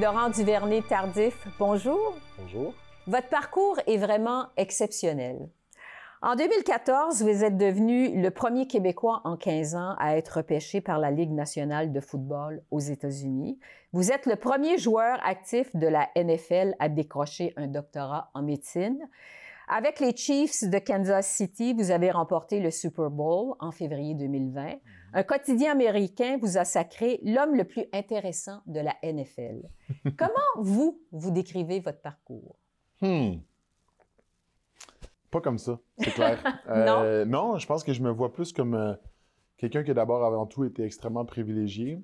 Laurent Duvernay-Tardif, bonjour. Bonjour. Votre parcours est vraiment exceptionnel. En 2014, vous êtes devenu le premier Québécois en 15 ans à être repêché par la Ligue nationale de football aux États-Unis. Vous êtes le premier joueur actif de la NFL à décrocher un doctorat en médecine. Avec les Chiefs de Kansas City, vous avez remporté le Super Bowl en février 2020. Un quotidien américain vous a sacré l'homme le plus intéressant de la NFL. Comment vous, vous décrivez votre parcours? Hmm. Pas comme ça, c'est clair. euh, non? je pense que je me vois plus comme euh, quelqu'un qui d'abord avant tout été extrêmement privilégié,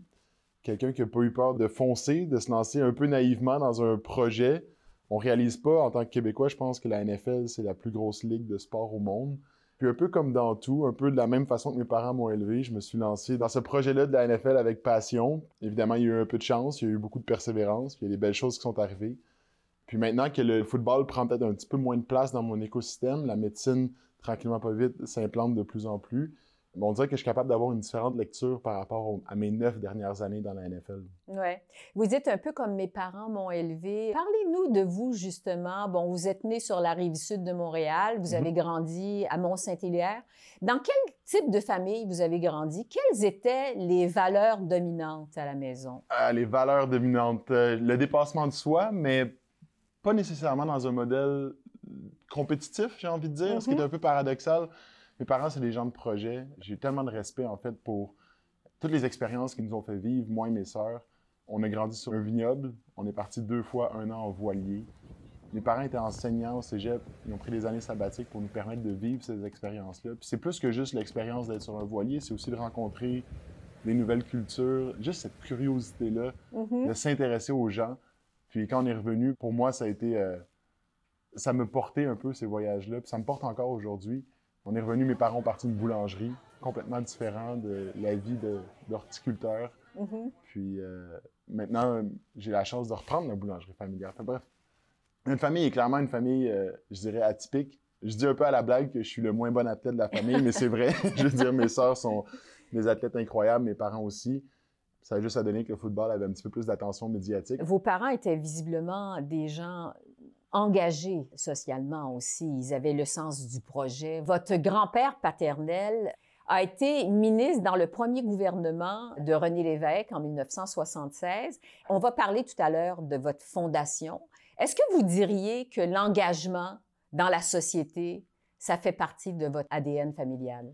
quelqu'un qui n'a pas eu peur de foncer, de se lancer un peu naïvement dans un projet. On réalise pas, en tant que Québécois, je pense que la NFL, c'est la plus grosse ligue de sport au monde. Puis un peu comme dans tout, un peu de la même façon que mes parents m'ont élevé, je me suis lancé dans ce projet-là de la NFL avec passion. Évidemment, il y a eu un peu de chance, il y a eu beaucoup de persévérance, puis il y a des belles choses qui sont arrivées. Puis maintenant que le football prend peut-être un petit peu moins de place dans mon écosystème, la médecine, tranquillement pas vite, s'implante de plus en plus. On dirait que je suis capable d'avoir une différente lecture par rapport à mes neuf dernières années dans la NFL. Ouais. Vous êtes un peu comme mes parents m'ont élevé. Parlez-nous de vous, justement. Bon, vous êtes né sur la rive sud de Montréal. Vous avez mhm. grandi à Mont-Saint-Hilaire. Dans quel type de famille vous avez grandi? Quelles étaient les valeurs dominantes à la maison? Euh, les valeurs dominantes. Euh, le dépassement de soi, mais pas nécessairement dans un modèle compétitif, j'ai envie de dire, ce qui est mhm. un peu paradoxal. Mes parents, c'est des gens de projet. J'ai tellement de respect, en fait, pour toutes les expériences qu'ils nous ont fait vivre, moi et mes sœurs. On a grandi sur un vignoble. On est parti deux fois un an en voilier. Mes parents étaient enseignants au cégep. Ils ont pris des années sabbatiques pour nous permettre de vivre ces expériences-là. Puis c'est plus que juste l'expérience d'être sur un voilier, c'est aussi de rencontrer des nouvelles cultures, juste cette curiosité-là, mhm. de s'intéresser aux gens. Puis quand on est revenu, pour moi, ça a été... Euh, ça me portait un peu ces voyages-là, puis ça me porte encore aujourd'hui. On est revenu, mes parents ont parti une boulangerie, complètement différent de la vie d'horticulteur. Mm-hmm. Puis euh, maintenant, j'ai la chance de reprendre la boulangerie familiale. Enfin, bref, une famille est clairement une famille, euh, je dirais, atypique. Je dis un peu à la blague que je suis le moins bon athlète de la famille, mais c'est vrai. je veux dire, mes sœurs sont des athlètes incroyables, mes parents aussi. Ça a juste à donner que le football avait un petit peu plus d'attention médiatique. Vos parents étaient visiblement des gens engagés socialement aussi. Ils avaient le sens du projet. Votre grand-père paternel a été ministre dans le premier gouvernement de René Lévesque en 1976. On va parler tout à l'heure de votre fondation. Est-ce que vous diriez que l'engagement dans la société, ça fait partie de votre ADN familial?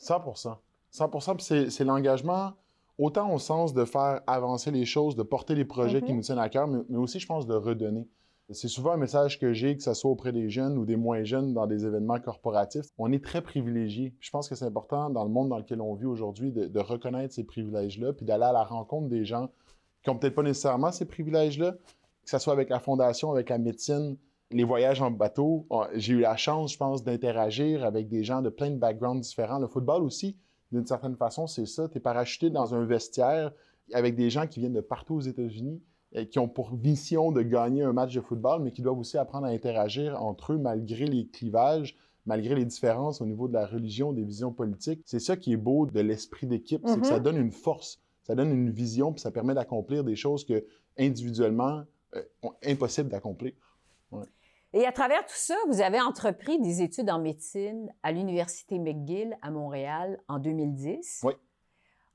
100% 100% c'est l'engagement autant au sens de faire avancer les choses, de porter les projets qui mhm. nous tiennent à cœur, mais, aussi, je pense, de redonner. C'est souvent un message que j'ai, que ce soit auprès des jeunes ou des moins jeunes dans des événements corporatifs. On est très privilégiés. Je pense que c'est important dans le monde dans lequel on vit aujourd'hui de, de, reconnaître ces privilèges-là, puis d'aller à la rencontre des gens qui ont peut-être pas nécessairement ces privilèges-là, que ce soit avec la fondation, avec la médecine, les voyages en bateau. J'ai eu la chance, je pense, d'interagir avec des gens de plein de backgrounds différents. Le football aussi, d'une certaine façon, c'est ça. Tu es parachuté dans un vestiaire avec des gens qui viennent de partout aux États-Unis qui ont pour mission de gagner un match de football, mais qui doivent aussi apprendre à interagir entre eux malgré les clivages, malgré les différences au niveau de la religion, des visions politiques. C'est ça qui est beau de l'esprit d'équipe, c'est que ça mm-hmm. donne une force, ça donne une vision, puis ça permet d'accomplir des choses que individuellement, euh, impossible d'accomplir. Ouais. Et à travers tout ça, vous avez entrepris des études en médecine à l'Université McGill à Montréal en 2010. Oui.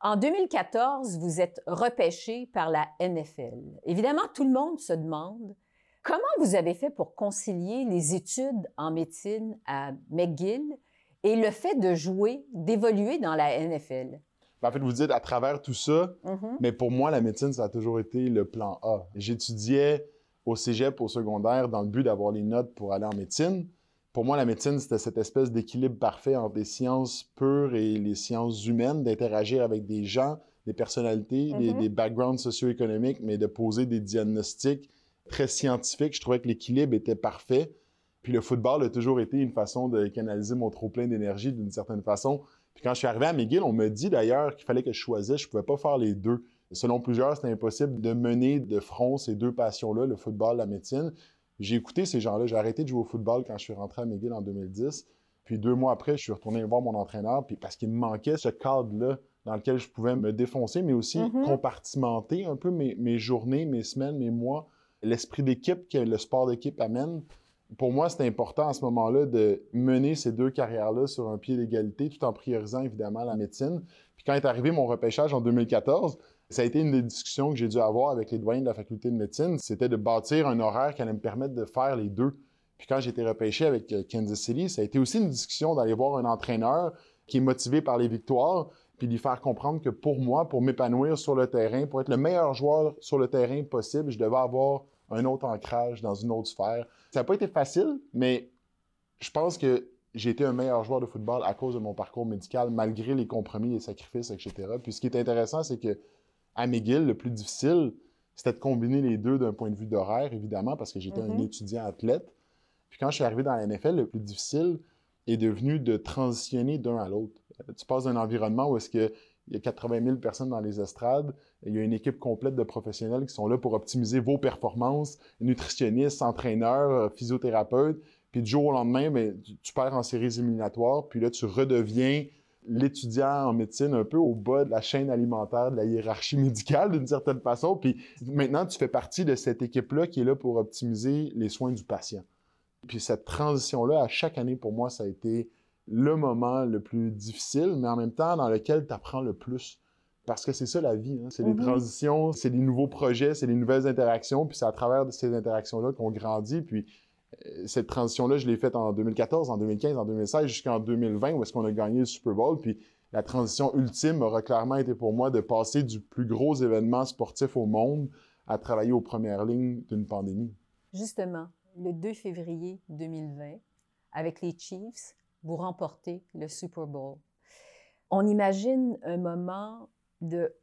En 2014, vous êtes repêché par la NFL. Évidemment, tout le monde se demande comment vous avez fait pour concilier les études en médecine à McGill et le fait de jouer, d'évoluer dans la NFL. Ben, en fait, vous dites à travers tout ça, mm-hmm. mais pour moi, la médecine, ça a toujours été le plan A. J'étudiais au cégep, au secondaire, dans le but d'avoir les notes pour aller en médecine. Pour moi, la médecine, c'était cette espèce d'équilibre parfait entre les sciences pures et les sciences humaines, d'interagir avec des gens, des personnalités, des, mm-hmm. des, backgrounds socio-économiques, mais de poser des diagnostics très scientifiques. Je trouvais que l'équilibre était parfait. Puis le football a toujours été une façon de canaliser mon trop-plein d'énergie d'une certaine façon. Puis quand je suis arrivé à McGill, on me dit d'ailleurs qu'il fallait que je choisisse. Je pouvais pas faire les deux. Selon plusieurs, c'était impossible de mener de front ces deux passions-là, le football, la médecine. J'ai écouté ces gens-là. J'ai arrêté de jouer au football quand je suis rentré à McGill en 2010. Puis deux mois après, je suis retourné voir mon entraîneur, puis parce qu'il me manquait ce cadre-là dans lequel je pouvais me défoncer, mais aussi Mhm. compartimenter un peu mes, mes journées, mes semaines, mes mois, l'esprit d'équipe que le sport d'équipe amène. Pour moi, c'était important à ce moment-là de mener ces deux carrières-là sur un pied d'égalité, tout en priorisant évidemment la médecine. Puis quand est arrivé mon repêchage en 2014, ça a été une des discussions que j'ai dû avoir avec les doyens de la faculté de médecine. C'était de bâtir un horaire qui allait me permettre de faire les deux. Puis quand j'ai été repêché avec euh, Kansas City, ça a été aussi une discussion d'aller voir un entraîneur qui est motivé par les victoires, puis lui faire comprendre que pour moi, pour m'épanouir sur le terrain, pour être le meilleur joueur sur le terrain possible, je devais avoir un autre ancrage dans une autre sphère. Ça n'a pas été facile, mais je pense que j'ai été un meilleur joueur de football à cause de mon parcours médical, malgré les compromis, les sacrifices, etc. Puis ce qui est intéressant, c'est que à McGill, le plus difficile, c'était de combiner les deux d'un point de vue d'horaire, évidemment, parce que j'étais un Mhm. étudiant athlète. Puis quand je suis arrivé dans la NFL, le plus difficile est devenu de transitionner d'un à l'autre. Euh, Tu passes d'un environnement où est-ce que il y a 80 000 personnes dans les estrades, il y a une équipe complète de professionnels qui sont là pour optimiser vos performances, nutritionnistes, entraîneurs, euh, physiothérapeutes. Puis du jour au lendemain, ben, tu, tu perds en séries éliminatoires, puis là, tu redeviens l'étudiant en médecine un peu au bas de la chaîne alimentaire, de la hiérarchie médicale d'une certaine façon. Puis maintenant, tu fais partie de cette équipe-là qui est là pour optimiser les soins du patient. Puis cette transition-là, à chaque année, pour moi, ça a été le moment le plus difficile, mais en même temps dans lequel tu apprends le plus. Parce que c'est ça la vie, hein. c'est des Mhm. transitions, c'est des nouveaux projets, c'est des nouvelles interactions, puis c'est à travers ces interactions-là qu'on grandit. Puis cette transition-là, je l'ai faite en 2014, en 2015, en 2016, jusqu'en 2020, où est-ce qu'on a gagné le Super Bowl. Puis la transition ultime aura clairement été pour moi de passer du plus gros événement sportif au monde à travailler aux premières lignes d'une pandémie. Justement, le 2 février 2020, avec les Chiefs, vous remportez le Super Bowl. On imagine un moment de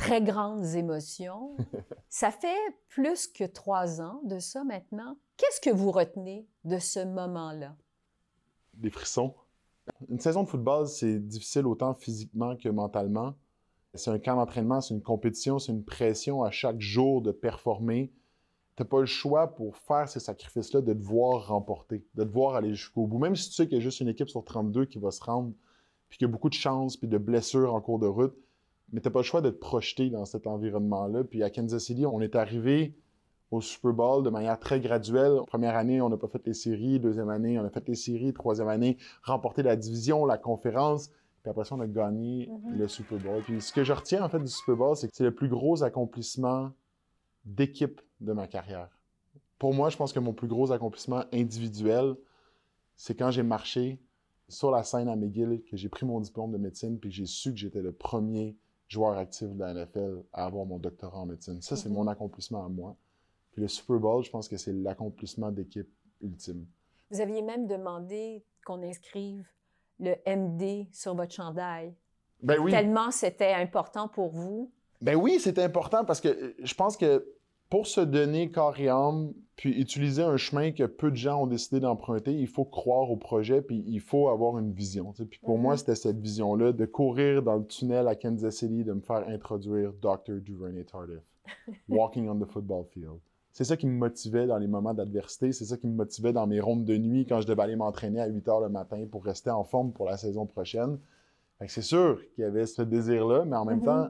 très grandes émotions. ça fait plus que trois ans de ça maintenant. Qu'est-ce que vous retenez de ce moment-là? des frissons. Une saison de football, c'est difficile autant physiquement que mentalement. C'est un camp d'entraînement, c'est une compétition, c'est une pression à chaque jour de performer. Tu n'as pas le choix pour faire ces sacrifices-là de te voir remporter, de te voir aller jusqu'au bout. Même si tu sais qu'il y a juste une équipe sur 32 qui va se rendre, puis qu'il y a beaucoup de chances, puis de blessures en cours de route, mais tu n'as pas le choix de te projeter dans cet environnement-là. Puis à Kansas City, on est arrivé au Super Bowl de manière très graduelle. Première année, on n'a pas fait les séries. Deuxième année, on a fait les séries. Troisième année, remporté la division, la conférence. Puis après ça, on a gagné Mhm. le Super Bowl. Puis ce que je retiens en fait du Super Bowl, c'est que c'est le plus gros accomplissement d'équipe de ma carrière. Pour moi, je pense que mon plus gros accomplissement individuel, c'est quand j'ai marché sur la scène à McGill, que j'ai pris mon diplôme de médecine, puis j'ai su que j'étais le premier joueur actif de la NFL à avoir mon doctorat en médecine. Ça, c'est Mhm. mon accomplissement à moi. Puis le Super Bowl, je pense que c'est l'accomplissement d'équipe ultime. Vous aviez même demandé qu'on inscrive le MD sur votre chandail. Ben oui. Tellement c'était important pour vous. Ben oui, c'est important parce que euh, je pense que pour se donner corps et âme, puis utiliser un chemin que peu de gens ont décidé d'emprunter, il faut croire au projet, puis il faut avoir une vision. Puis pour Mhm. moi, c'était cette vision-là de courir dans le tunnel à Kansas City, de me faire introduire Dr. Duvernay Tardif, walking on the football field. C'est ça qui me motivait dans les moments d'adversité, c'est ça qui me motivait dans mes rondes de nuit quand je devais aller m'entraîner à 8 heures le matin pour rester en forme pour la saison prochaine. C'est sûr qu'il y avait ce désir-là, mais en même Mhm. temps,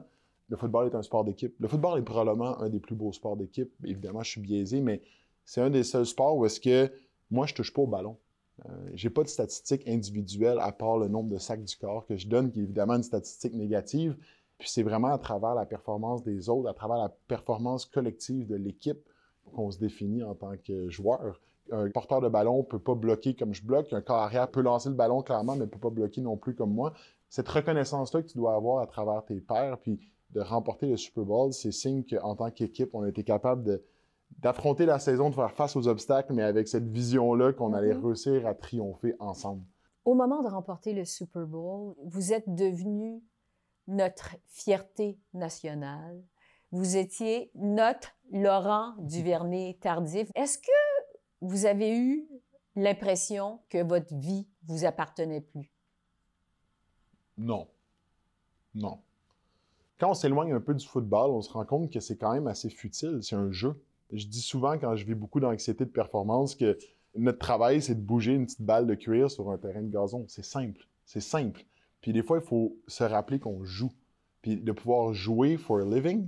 le football est un sport d'équipe. Le football est probablement un des plus beaux sports d'équipe. Évidemment, je suis biaisé, mais c'est un des seuls sports où est-ce que moi, je touche pas au ballon. Euh, j'ai pas de statistiques individuelles à part le nombre de sacs du corps que je donne, qui est évidemment une statistique négative. Puis c'est vraiment à travers la performance des autres, à travers la performance collective de l'équipe qu'on se définit en tant que joueur. Un porteur de ballon ne peut pas bloquer comme je bloque. Un corps arrière peut lancer le ballon clairement, mais ne peut pas bloquer non plus comme moi. Cette reconnaissance-là que tu dois avoir à travers tes pairs, puis de remporter le Super Bowl, c'est signe qu'en tant qu'équipe, on a été capable d'affronter la saison, de faire face aux obstacles, mais avec cette vision-là qu'on allait Mhm. réussir à triompher ensemble. Au moment de remporter le Super Bowl, vous êtes devenu notre fierté nationale. Vous étiez notre Laurent Duvernay tardif. Est-ce que vous avez eu l'impression que votre vie vous appartenait plus? Non. Non. Quand on s'éloigne un peu du football, on se rend compte que c'est quand même assez futile. C'est un jeu. Je dis souvent, quand je vis beaucoup d'anxiété de performance, que notre travail, c'est de bouger une petite balle de cuir sur un terrain de gazon. C'est simple. C'est simple. Puis des fois, il faut se rappeler qu'on joue. Puis de pouvoir jouer for a living,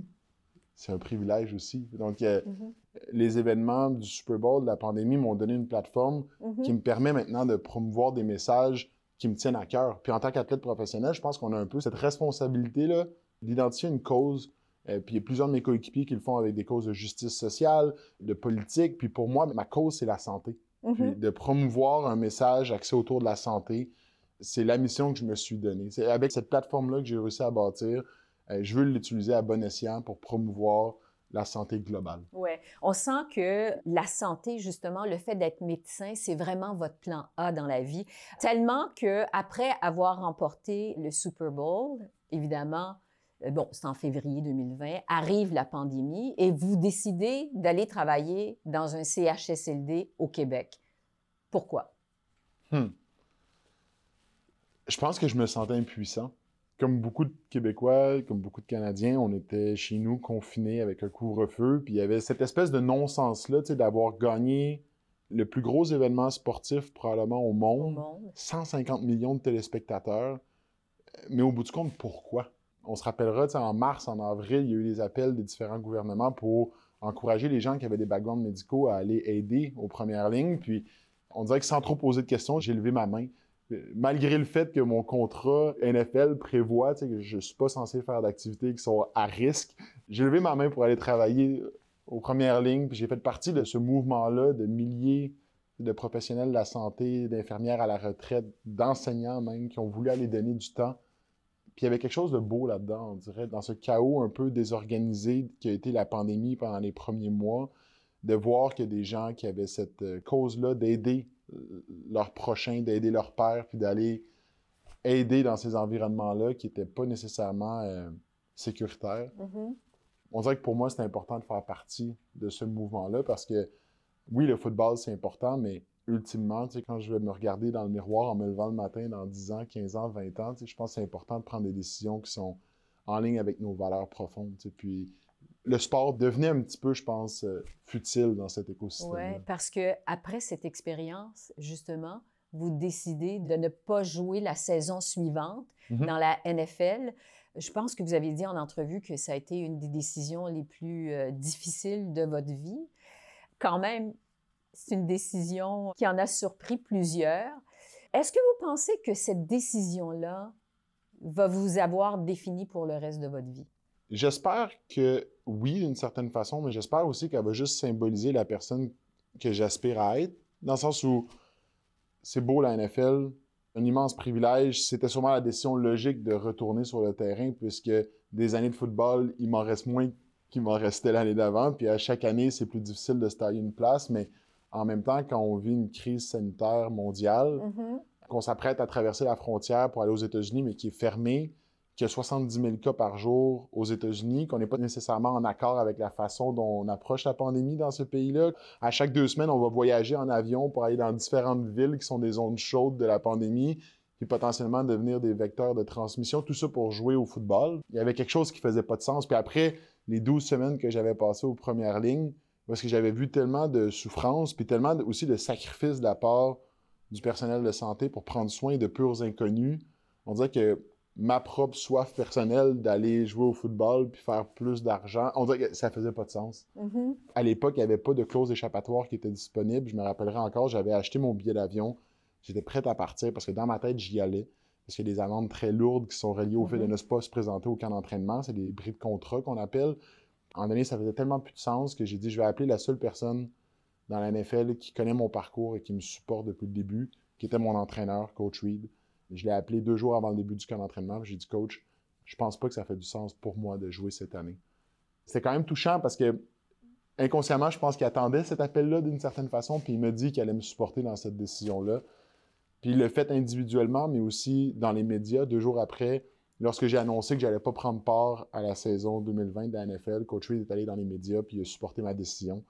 c'est un privilège aussi. Donc, euh, Mhm. les événements du Super Bowl, de la pandémie, m'ont donné une plateforme Mhm. qui me permet maintenant de promouvoir des messages qui me tiennent à cœur. Puis en tant qu'athlète professionnel, je pense qu'on a un peu cette responsabilité-là d'identifier une cause. Euh, puis il y a plusieurs de mes coéquipiers qui le font avec des causes de justice sociale, de politique. Puis pour moi, ma cause, c'est la santé. Mhm. Puis de promouvoir un message axé autour de la santé, c'est la mission que je me suis donnée. C'est avec cette plateforme-là que j'ai réussi à bâtir. euh, je veux l'utiliser à bon escient pour promouvoir la santé globale. Oui, on sent que la santé, justement, le fait d'être médecin, c'est vraiment votre plan A dans la vie. Tellement que après avoir remporté le Super Bowl, évidemment, bon, c'est en février 2020, arrive la pandémie et vous décidez d'aller travailler dans un CHSLD au Québec. Pourquoi? Je pense que je me sentais impuissant. Comme beaucoup de Québécois, comme beaucoup de Canadiens, on était chez nous confinés avec un couvre-feu, puis il y avait cette espèce de non-sens-là, tu sais, d'avoir gagné le plus gros événement sportif probablement au monde. 150 millions de téléspectateurs. Mais au bout du compte, pourquoi? On se rappellera, en mars, en avril, il y a eu des appels des différents gouvernements pour encourager les gens qui avaient des backgrounds médicaux à aller aider aux premières lignes. Puis on dirait que sans trop poser de questions, j'ai levé ma main. Euh, Malgré le fait que mon contrat NFL prévoit que je ne suis pas censé faire d'activités qui sont à risque, j'ai levé ma main pour aller travailler aux premières lignes. Puis j'ai fait partie de ce mouvement-là de milliers de professionnels de la santé, d'infirmières à la retraite, d'enseignants même, qui ont voulu aller donner du temps. Puis il y avait quelque chose de beau là-dedans, on dirait, dans ce chaos un peu désorganisé qui a été la pandémie pendant les premiers mois, de voir que des gens qui avaient cette euh, cause-là d'aider euh, leurs prochains, d'aider leur père, puis d'aller aider dans ces environnements-là qui n'étaient pas nécessairement euh, sécuritaires. Mhm. On dirait que pour moi, c'est important de faire partie de ce mouvement-là parce que, oui, le football, c'est important, mais ultimement, tu sais, quand je vais me regarder dans le miroir en me levant le matin dans 10 ans, 15 ans, 20 ans, tu sais, je pense que c'est important de prendre des décisions qui sont en ligne avec nos valeurs profondes. tu sais. Puis le sport devenait un petit peu, je pense, euh, futile dans cet écosystème. Oui, parce que après cette expérience, justement, vous décidez de ne pas jouer la saison suivante Mhm. dans la NFL. Je pense que vous avez dit en entrevue que ça a été une des décisions les plus euh, difficiles de votre vie. Quand même, c'est une décision qui en a surpris plusieurs. Est-ce que vous pensez que cette décision-là va vous avoir défini pour le reste de votre vie? J'espère que oui, d'une certaine façon, mais j'espère aussi qu'elle va juste symboliser la personne que j'aspire à être, dans le sens où c'est beau la NFL, un immense privilège. C'était sûrement la décision logique de retourner sur le terrain, puisque des années de football, il m'en reste moins qu'il m'en restait l'année d'avant. Puis à chaque année, c'est plus difficile de se tailler une place, mais en même temps, quand on vit une crise sanitaire mondiale, qu'on s'apprête à traverser la frontière pour aller aux États-Unis, mais qui est fermée, qu'il y a 70 000 cas par jour aux États-Unis, qu'on n'est pas nécessairement en accord avec la façon dont on approche la pandémie dans ce pays-là. À chaque deux semaines, on va voyager en avion pour aller dans différentes villes qui sont des zones chaudes de la pandémie, puis potentiellement devenir des vecteurs de transmission, tout ça pour jouer au football. Il y avait quelque chose qui faisait pas de sens. Puis après les 12 semaines que j'avais passées aux premières lignes, parce que j'avais vu tellement de souffrance, puis tellement de- aussi de sacrifices de la part du personnel de santé pour prendre soin de purs inconnus. On dirait que ma propre soif personnelle d'aller jouer au football puis faire plus d'argent, on dirait que ça faisait pas de sens. Mhm. À l'époque, il n'y avait pas de clause échappatoire qui était disponible. Je me rappellerai encore, j'avais acheté mon billet d'avion. J'étais prêt à partir parce que dans ma tête, j'y allais. Parce qu'il y a des amendes très lourdes qui sont reliées au fait de Mhm. ne pas se présenter au camp d'entraînement. C'est des bris de contrat qu'on appelle. En donné, ça faisait tellement plus de sens que j'ai dit, je vais appeler la seule personne dans la NFL qui connaît mon parcours et qui me supporte depuis le début, qui était mon entraîneur, Coach Reed. Je l'ai appelé deux jours avant le début du camp d'entraînement. J'ai dit, Coach, je pense pas que ça fait du sens pour moi de jouer cette année. C'était quand même touchant parce que inconsciemment, je pense qu'il attendait cet appel-là d'une certaine façon, puis il me dit qu'il allait me supporter dans cette décision-là. Puis il le fait individuellement, mais aussi dans les médias. Deux jours après, lorsque j'ai annoncé que j'allais pas prendre part à la saison 2020 de la NFL, Coach Reed est allé dans les médias, puis il a supporté ma décision.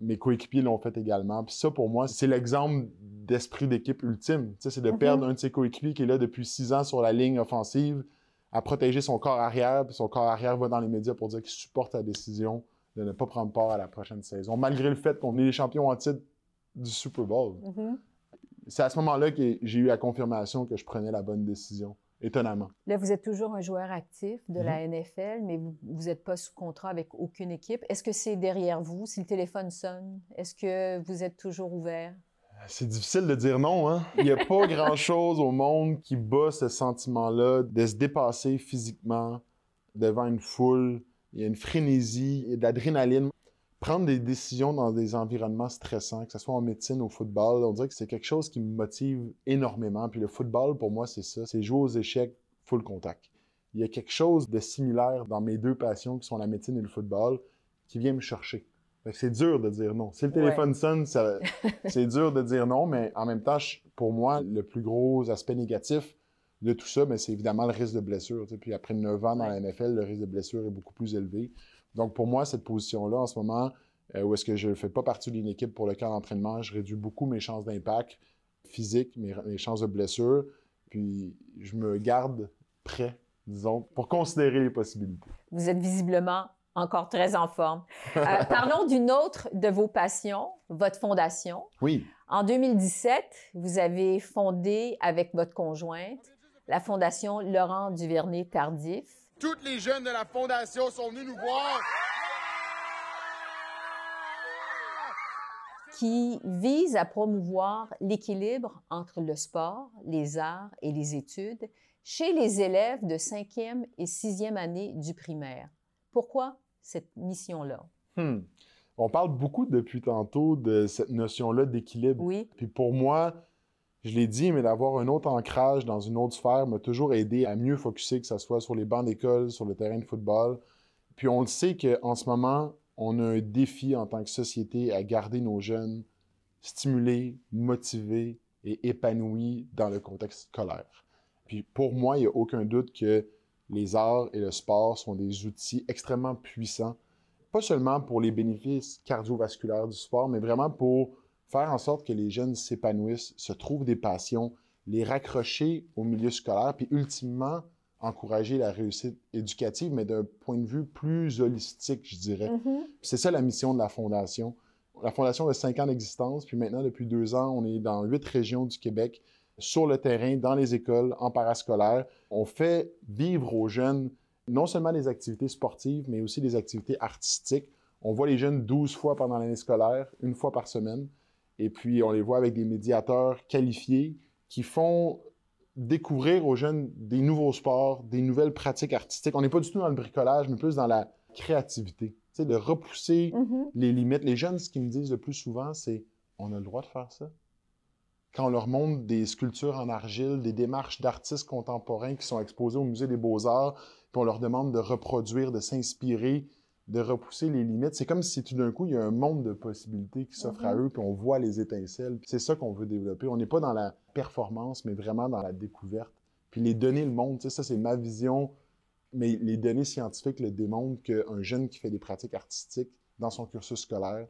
Mes coéquipiers l'ont fait également. Puis ça, pour moi, c'est l'exemple d'esprit d'équipe ultime. C'est de Mhm. perdre un de ses coéquipiers qui est là depuis six ans sur la ligne offensive, à protéger son corps arrière, puis son corps arrière va dans les médias pour dire qu'il supporte la décision de ne pas prendre part à la prochaine saison, malgré le fait qu'on est les champions en titre du Super Bowl. Mhm. C'est à ce moment-là que j'ai eu la confirmation que je prenais la bonne décision. Étonnamment. Là, vous êtes toujours un joueur actif de la Mm-hmm. NFL, mais vous n'êtes pas sous contrat avec aucune équipe. Est-ce que c'est derrière vous? Si le téléphone sonne? Est-ce que vous êtes toujours ouvert? C'est difficile de dire non, hein? Il n'y a pas grand-chose au monde qui bat ce sentiment-là de se dépasser physiquement devant une foule. Il y a une frénésie, il y a de l'adrénaline. Prendre des décisions dans des environnements stressants, que ce soit en médecine ou au football, on dirait que c'est quelque chose qui me motive énormément. Puis le football, pour moi, c'est ça. C'est jouer aux échecs full contact. Il y a quelque chose de similaire dans mes deux passions qui sont la médecine et le football qui vient me chercher. C'est dur de dire non. Si le téléphone sonne, c'est dur de dire non, mais en même temps, pour moi, le plus gros aspect négatif de tout ça, ben, c'est évidemment le risque de blessure. tu sais. Puis après 9 ans dans la NFL, le risque de blessure est beaucoup plus élevé. Donc pour moi, cette position-là, en ce moment, euh, où est-ce que je ne fais pas partie d'une équipe pour le camp d'entraînement, je réduis beaucoup mes chances d'impact physique, mes, mes chances de blessure, puis je me garde prêt, disons, pour considérer les possibilités. Vous êtes visiblement encore très en forme. Euh, parlons d'une autre de vos passions, votre fondation. Oui, En 2017, vous avez fondé avec votre conjointe la fondation Laurent Duvernay-Tardif. Toutes les jeunes de la fondation sont venus nous voir. qui vise à promouvoir l'équilibre entre le sport, les arts et les études chez les élèves de 5e et 6e année du primaire. Pourquoi cette mission-là? Hmm. On parle beaucoup depuis tantôt de cette notion-là d'équilibre. Oui, Puis pour moi, je l'ai dit, mais d'avoir un autre ancrage dans une autre sphère m'a toujours aidé à mieux focuser, que ce soit sur les bancs d'école, sur le terrain de football. Puis on le sait qu'en ce moment, on a un défi en tant que société à garder nos jeunes stimulés, motivés et épanouis dans le contexte scolaire. Puis pour moi, il n'y a aucun doute que les arts et le sport sont des outils extrêmement puissants, pas seulement pour les bénéfices cardiovasculaires du sport, mais vraiment pour faire en sorte que les jeunes s'épanouissent, se trouvent des passions, les raccrocher au milieu scolaire, puis ultimement encourager la réussite éducative, mais d'un point de vue plus holistique, je dirais. Mhm. C'est ça la mission de la Fondation. La Fondation a cinq ans d'existence, puis maintenant, depuis deux ans, on est dans huit régions du Québec, sur le terrain, dans les écoles, en parascolaire. On fait vivre aux jeunes non seulement des activités sportives, mais aussi des activités artistiques. On voit les jeunes 12 fois pendant l'année scolaire, une fois par semaine. Et puis, on les voit avec des médiateurs qualifiés qui font découvrir aux jeunes des nouveaux sports, des nouvelles pratiques artistiques. On n'est pas du tout dans le bricolage, mais plus dans la créativité. Tu sais, de repousser Mhm. les limites. Les jeunes, ce qu'ils me disent le plus souvent, c'est on a le droit de faire ça. Quand on leur montre des sculptures en argile, des démarches d'artistes contemporains qui sont exposées au Musée des Beaux-Arts, puis on leur demande de reproduire, de s'inspirer, de repousser les limites, c'est comme si tout d'un coup, il y a un monde de possibilités qui s'offre à Mhm. eux, puis on voit les étincelles. C'est ça qu'on veut développer. On n'est pas dans la performance, mais vraiment dans la découverte. Puis les donner le monde, ça, c'est ma vision mais les données scientifiques le démontrent qu'un jeune qui fait des pratiques artistiques dans son cursus scolaire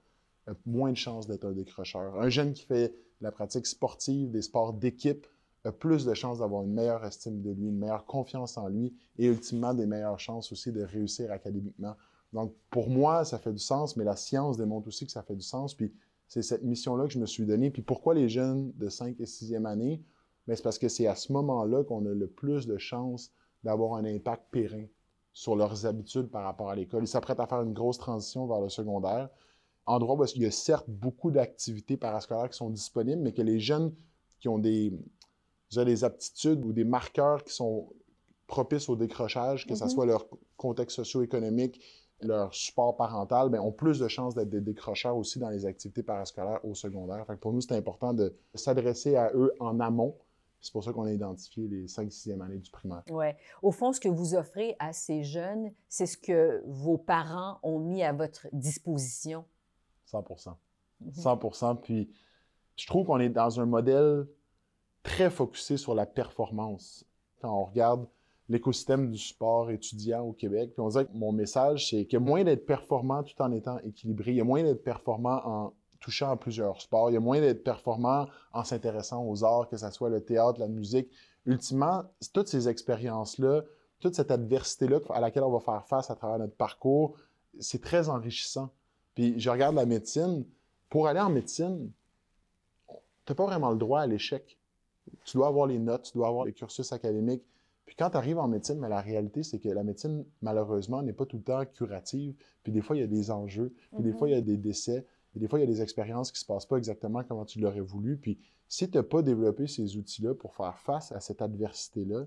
a moins de chances d'être un décrocheur. Un jeune qui fait de la pratique sportive, des sports d'équipe, a plus de chances d'avoir une meilleure estime de lui, une meilleure confiance en lui et ultimement des meilleures chances aussi de réussir académiquement. Donc, pour moi, ça fait du sens, mais la science démontre aussi que ça fait du sens. Puis, c'est cette mission-là que je me suis donnée. Puis, pourquoi les jeunes de 5 et 6e année? Ben, c'est parce que c'est à ce moment-là qu'on a le plus de chances d'avoir un impact périn sur leurs habitudes par rapport à l'école. Ils s'apprêtent à faire une grosse transition vers le secondaire. Endroit où il y a certes beaucoup d'activités parascolaires qui sont disponibles, mais que les jeunes qui ont des, des aptitudes ou des marqueurs qui sont propices au décrochage, que ce Mhm. soit leur contexte socio-économique, leur support parental, ben, ont plus de chances d'être des décrocheurs aussi dans les activités parascolaires au secondaire. Fait que pour nous, c'est important de s'adresser à eux en amont. C'est pour ça qu'on a identifié les 5-6e années du primaire. Ouais. Au fond, ce que vous offrez à ces jeunes, c'est ce que vos parents ont mis à votre disposition. 100 Mhm. 100% Puis je trouve qu'on est dans un modèle très focusé sur la performance. Quand on regarde l'écosystème du sport étudiant au Québec, puis on dirait que mon message, c'est qu'il y a moyen d'être performant tout en étant équilibré. Il y a moyen d'être performant en touchant à plusieurs sports. Il y a moyen d'être performant en s'intéressant aux arts, que ce soit le théâtre, la musique. Ultimement, toutes ces expériences-là, toute cette adversité-là à laquelle on va faire face à travers notre parcours, c'est très enrichissant. Puis je regarde la médecine. Pour aller en médecine, tu n'as pas vraiment le droit à l'échec. Tu dois avoir les notes, tu dois avoir le cursus académique. Puis quand tu arrives en médecine, mais la réalité, c'est que la médecine, malheureusement, n'est pas tout le temps curative. Puis des fois, il y a des enjeux, puis des fois, il y a des décès, puis des fois, il y a des expériences qui ne se passent pas exactement comme tu l'aurais voulu. Puis si tu n'as pas développé ces outils-là pour faire face à cette adversité-là,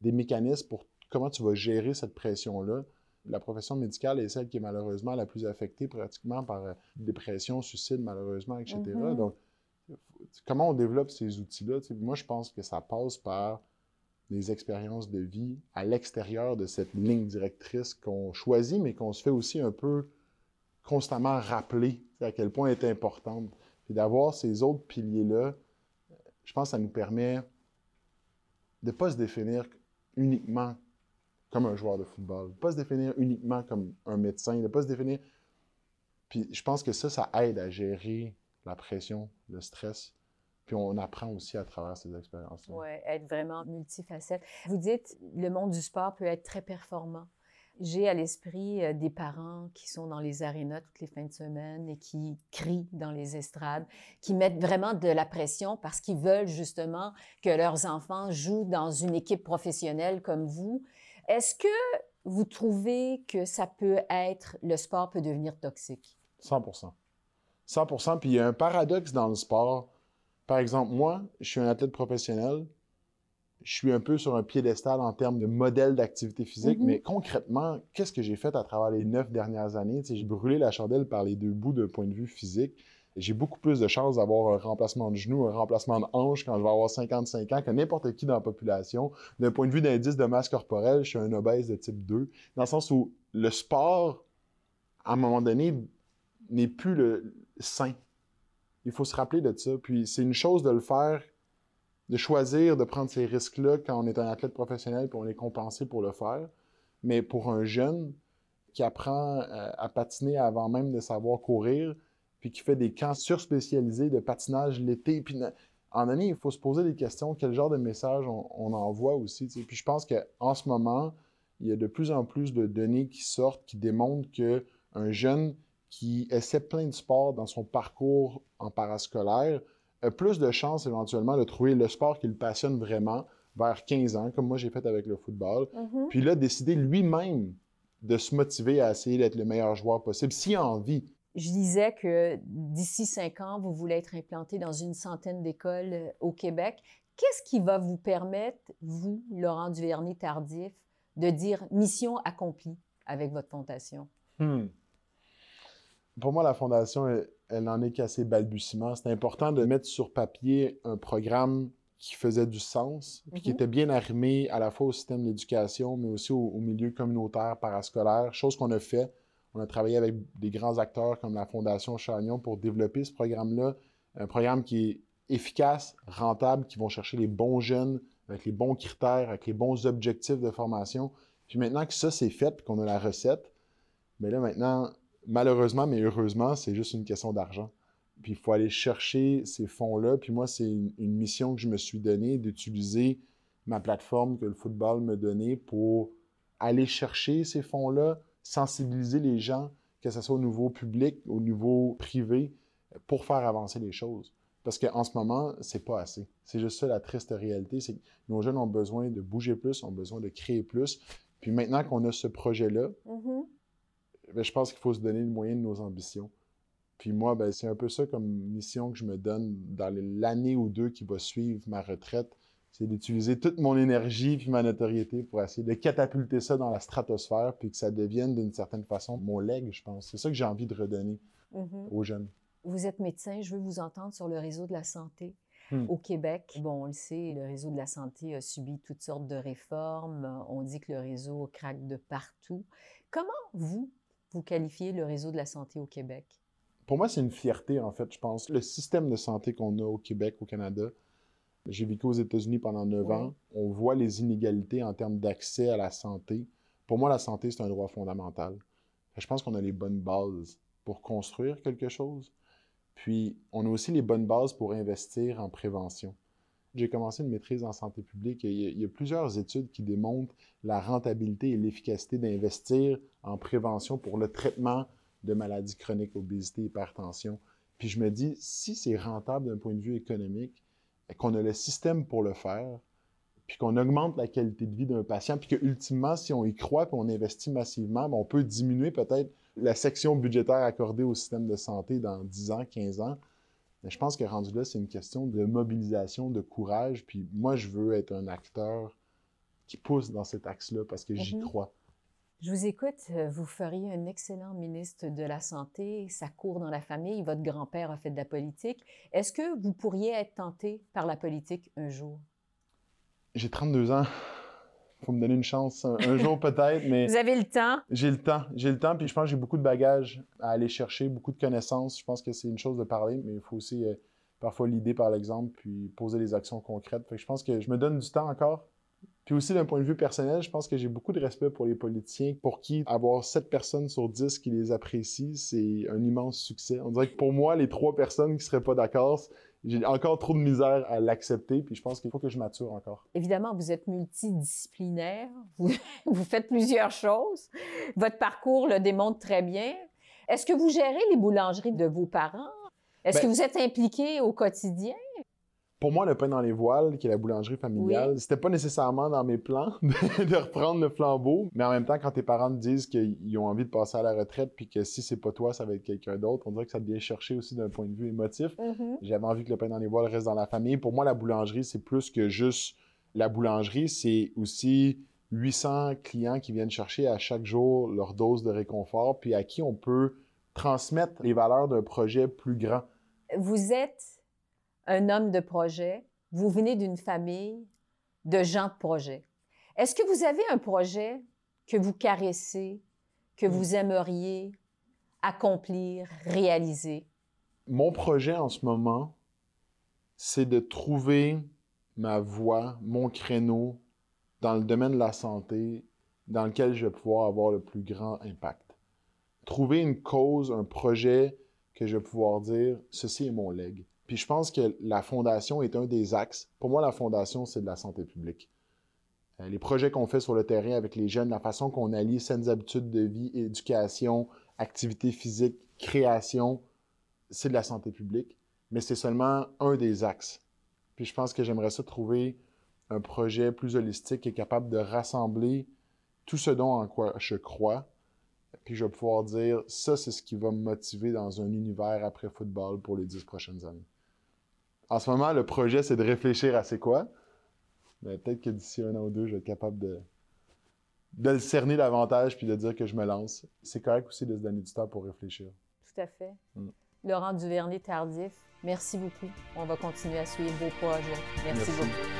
des mécanismes pour comment tu vas gérer cette pression-là, la profession médicale est celle qui est malheureusement la plus affectée pratiquement par euh, dépression, suicide, malheureusement, etc. Mhm. Donc, comment on développe ces outils-là? Moi, je pense que ça passe par des expériences de vie à l'extérieur de cette ligne directrice qu'on choisit, mais qu'on se fait aussi un peu constamment rappeler à quel point elle est importante. Puis d'avoir ces autres piliers-là, je pense que ça nous permet de ne pas se définir uniquement comme un joueur de football, de ne pas se définir uniquement comme un médecin, de ne pas se définir. Puis je pense que ça, ça aide à gérer la pression, le stress. Puis on apprend aussi à travers ces expériences. Oui, être vraiment multifacette. Vous dites, le monde du sport peut être très performant. J'ai à l'esprit euh, des parents qui sont dans les arénas toutes les fins de semaine et qui crient dans les estrades, qui mettent vraiment de la pression parce qu'ils veulent justement que leurs enfants jouent dans une équipe professionnelle comme vous. Est-ce que vous trouvez que ça peut être, le sport peut devenir toxique? 100% 100 Puis il y a un paradoxe dans le sport. Par exemple, moi, je suis un athlète professionnel. Je suis un peu sur un piédestal en termes de modèle d'activité physique, Mhm. mais concrètement, qu'est-ce que j'ai fait à travers les neuf dernières années? J'ai brûlé la chandelle par les deux bouts d'un point de vue physique. J'ai beaucoup plus de chances d'avoir un remplacement de genou, un remplacement de hanche quand je vais avoir 55 ans que n'importe qui dans la population. D'un point de vue d'indice de masse corporelle, je suis un obèse de type 2, dans le sens où le sport, à un moment donné, n'est plus le sain. Il faut se rappeler de ça. Puis c'est une chose de le faire, de choisir de prendre ces risques-là quand on est un athlète professionnel puis on est compensé pour le faire. Mais pour un jeune qui apprend euh, à patiner avant même de savoir courir, puis qui fait des camps surspécialisés de patinage l'été, puis en année, il faut se poser des questions, quel genre de message on, envoie aussi. Puis je pense qu'en ce moment, il y a de plus en plus de données qui sortent qui démontrent qu'un jeune qui essaie plein de sports dans son parcours en parascolaire a plus de chances éventuellement de trouver le sport qui le passionne vraiment vers 15 ans, comme moi j'ai fait avec le football. Mhm. Puis là, décider lui-même de se motiver à essayer d'être le meilleur joueur possible, s'il a envie. Je disais que d'ici cinq ans, vous voulez être implanté dans une centaine d'écoles euh, au Québec. Qu'est-ce qui va vous permettre, vous, Laurent Duvernay-Tardif, de dire mission accomplie avec votre fondation? Hmm. Pour moi, la Fondation, elle, elle n'en est qu'à ses balbutiements. C'est important de mettre sur papier un programme qui faisait du sens, puis qui Mhm. était bien arrimé à la fois au système d'éducation, mais aussi au, au milieu communautaire, parascolaire, chose qu'on a fait. On a travaillé avec des grands acteurs comme la Fondation Chagnon pour développer ce programme-là, un programme qui est efficace, rentable, qui vont chercher les bons jeunes avec les bons critères, avec les bons objectifs de formation. Puis maintenant que ça, c'est fait, qu'on a la recette, mais là, maintenant, malheureusement, mais heureusement, c'est juste une question d'argent. Puis il faut aller chercher ces fonds-là. Puis moi, c'est une, mission que je me suis donnée d'utiliser ma plateforme que le football me donnait pour aller chercher ces fonds-là, sensibiliser les gens, que ce soit au niveau public, au niveau privé, pour faire avancer les choses. Parce qu'en ce moment, c'est pas assez. C'est juste ça la triste réalité, c'est que nos jeunes ont besoin de bouger plus, ont besoin de créer plus. Puis maintenant qu'on a ce projet-là, Mhm. Ben, je pense qu'il faut se donner le moyen de nos ambitions. Puis moi, ben, c'est un peu ça comme mission que je me donne dans l'année ou deux qui va suivre ma retraite. C'est d'utiliser toute mon énergie puis ma notoriété pour essayer de catapulter ça dans la stratosphère puis que ça devienne d'une certaine façon mon legs, je pense. C'est ça que j'ai envie de redonner Mhm. aux jeunes. Vous êtes médecin, je veux vous entendre sur le réseau de la santé Hmm. au Québec. Bon, on le sait, le réseau de la santé a subi toutes sortes de réformes. On dit que le réseau craque de partout. Comment vous, vous qualifiez le réseau de la santé au Québec? Pour moi, c'est une fierté, en fait, je pense. Le système de santé qu'on a au Québec, au Canada, j'ai vécu aux États-Unis pendant neuf Oui. ans. On voit les inégalités en termes d'accès à la santé. Pour moi, la santé, c'est un droit fondamental. Je pense qu'on a les bonnes bases pour construire quelque chose. Puis, on a aussi les bonnes bases pour investir en prévention. J'ai commencé une maîtrise en santé publique il y a, plusieurs études qui démontrent la rentabilité et l'efficacité d'investir en prévention pour le traitement de maladies chroniques, obésité, hypertension. Puis je me dis, si c'est rentable d'un point de vue économique, et qu'on a le système pour le faire, puis qu'on augmente la qualité de vie d'un patient, puis que ultimement, si on y croit, puis on investit massivement, ben, on peut diminuer peut-être la section budgétaire accordée au système de santé dans 10 ans, 15 ans. Mais je pense que rendu là, c'est une question de mobilisation, de courage. Puis moi, je veux être un acteur qui pousse dans cet axe-là parce que j'y Mhm. crois. Je vous écoute, euh, vous feriez un excellent ministre de la Santé, ça court dans la famille, votre grand-père a fait de la politique. Est-ce que vous pourriez être tenté par la politique un jour? J'ai 32 ans. Faut me donner une chance un, un jour peut-être, mais Vous avez le temps? j'ai le temps. J'ai le temps, puis je pense que j'ai beaucoup de bagages à aller chercher, beaucoup de connaissances. Je pense que c'est une chose de parler, mais il faut aussi euh, parfois l'idée par l'exemple, puis poser des actions concrètes. Fait que je pense que je me donne du temps encore. Puis aussi, d'un point de vue personnel, je pense que j'ai beaucoup de respect pour les politiciens, pour qui avoir 7 personnes sur 10 qui les apprécient, c'est un immense succès. On dirait que pour moi, les trois personnes qui seraient pas d'accord, j'ai encore trop de misère à l'accepter, puis je pense qu'il faut que je mature encore. Évidemment, vous êtes multidisciplinaire, vous, vous faites plusieurs choses. Votre parcours le démontre très bien. Est-ce que vous gérez les boulangeries de vos parents? Est-ce Ben- que vous êtes impliqué au quotidien? Pour moi, le pain dans les voiles, qui est la boulangerie familiale, Oui. c'était pas nécessairement dans mes plans de, de reprendre le flambeau. Mais en même temps, quand tes parents te disent qu'ils ont envie de passer à la retraite, puis que si c'est pas toi, ça va être quelqu'un d'autre, on dirait que ça te vient chercher aussi d'un point de vue émotif. J'avais envie que le pain dans les voiles reste dans la famille. Pour moi, la boulangerie, c'est plus que juste la boulangerie, c'est aussi 800 clients qui viennent chercher à chaque jour leur dose de réconfort, puis à qui on peut transmettre les valeurs d'un projet plus grand. Vous êtes un homme de projet, vous venez d'une famille de gens de projet. Est-ce que vous avez un projet que vous caressez, que vous aimeriez accomplir, réaliser? Mon projet en ce moment, c'est de trouver ma voie, mon créneau dans le domaine de la santé dans lequel je vais pouvoir avoir le plus grand impact. Trouver une cause, un projet que je vais pouvoir dire, ceci est mon leg. Puis je pense que la fondation est un des axes. Pour moi, la fondation, c'est de la santé publique. Euh, Les projets qu'on fait sur le terrain avec les jeunes, la façon qu'on allie saines habitudes de vie, éducation, activité physique, création, c'est de la santé publique, mais c'est seulement un des axes. Puis je pense que j'aimerais ça trouver un projet plus holistique est capable de rassembler tout ce dont en quoi je crois, puis je vais pouvoir dire ça, c'est ce qui va me motiver dans un univers après football pour les dix prochaines années. En ce moment, le projet, c'est de réfléchir à c'est quoi, mais peut-être que d'ici un an ou deux, je vais être capable de, de le cerner davantage puis de dire que je me lance. C'est correct aussi de se donner du temps pour réfléchir. Tout à fait. Mm. Laurent Duvernay Tardif, merci beaucoup. On va continuer à suivre vos projets. merci. Merci. beaucoup.